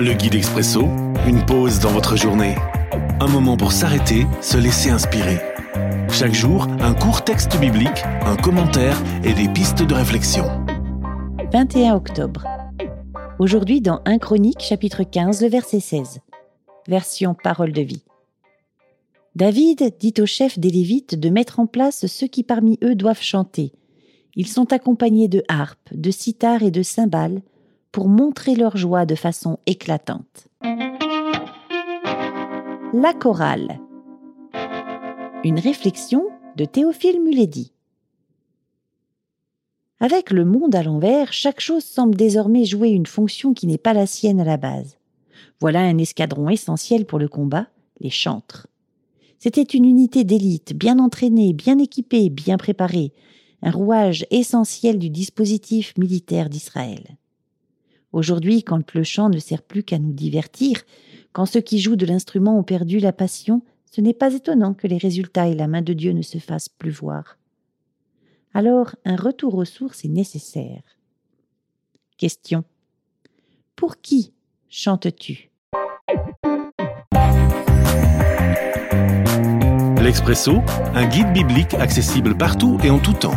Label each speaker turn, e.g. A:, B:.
A: Le guide expresso, une pause dans votre journée. Un moment pour s'arrêter, se laisser inspirer. Chaque jour, un court texte biblique, un commentaire et des pistes de réflexion.
B: 21 octobre. Aujourd'hui dans 1 Chronique chapitre 15, le verset 16. Version parole de vie. David dit au chef des Lévites de mettre en place ceux qui parmi eux doivent chanter. Ils sont accompagnés de harpes, de cithars et de cymbales pour montrer leur joie de façon éclatante. La chorale. Une réflexion de Théophile Muledi. Avec le monde à l'envers, chaque chose semble désormais jouer une fonction qui n'est pas la sienne à la base. Voilà un escadron essentiel pour le combat, les chantres. C'était une unité d'élite, bien entraînée, bien équipée, bien préparée, un rouage essentiel du dispositif militaire d'Israël. Aujourd'hui, quand le chant ne sert plus qu'à nous divertir, quand ceux qui jouent de l'instrument ont perdu la passion, ce n'est pas étonnant que les résultats et la main de Dieu ne se fassent plus voir. Alors, un retour aux sources est nécessaire. Question. Pour qui chantes-tu?
A: L'Expresso, un guide biblique accessible partout et en tout temps.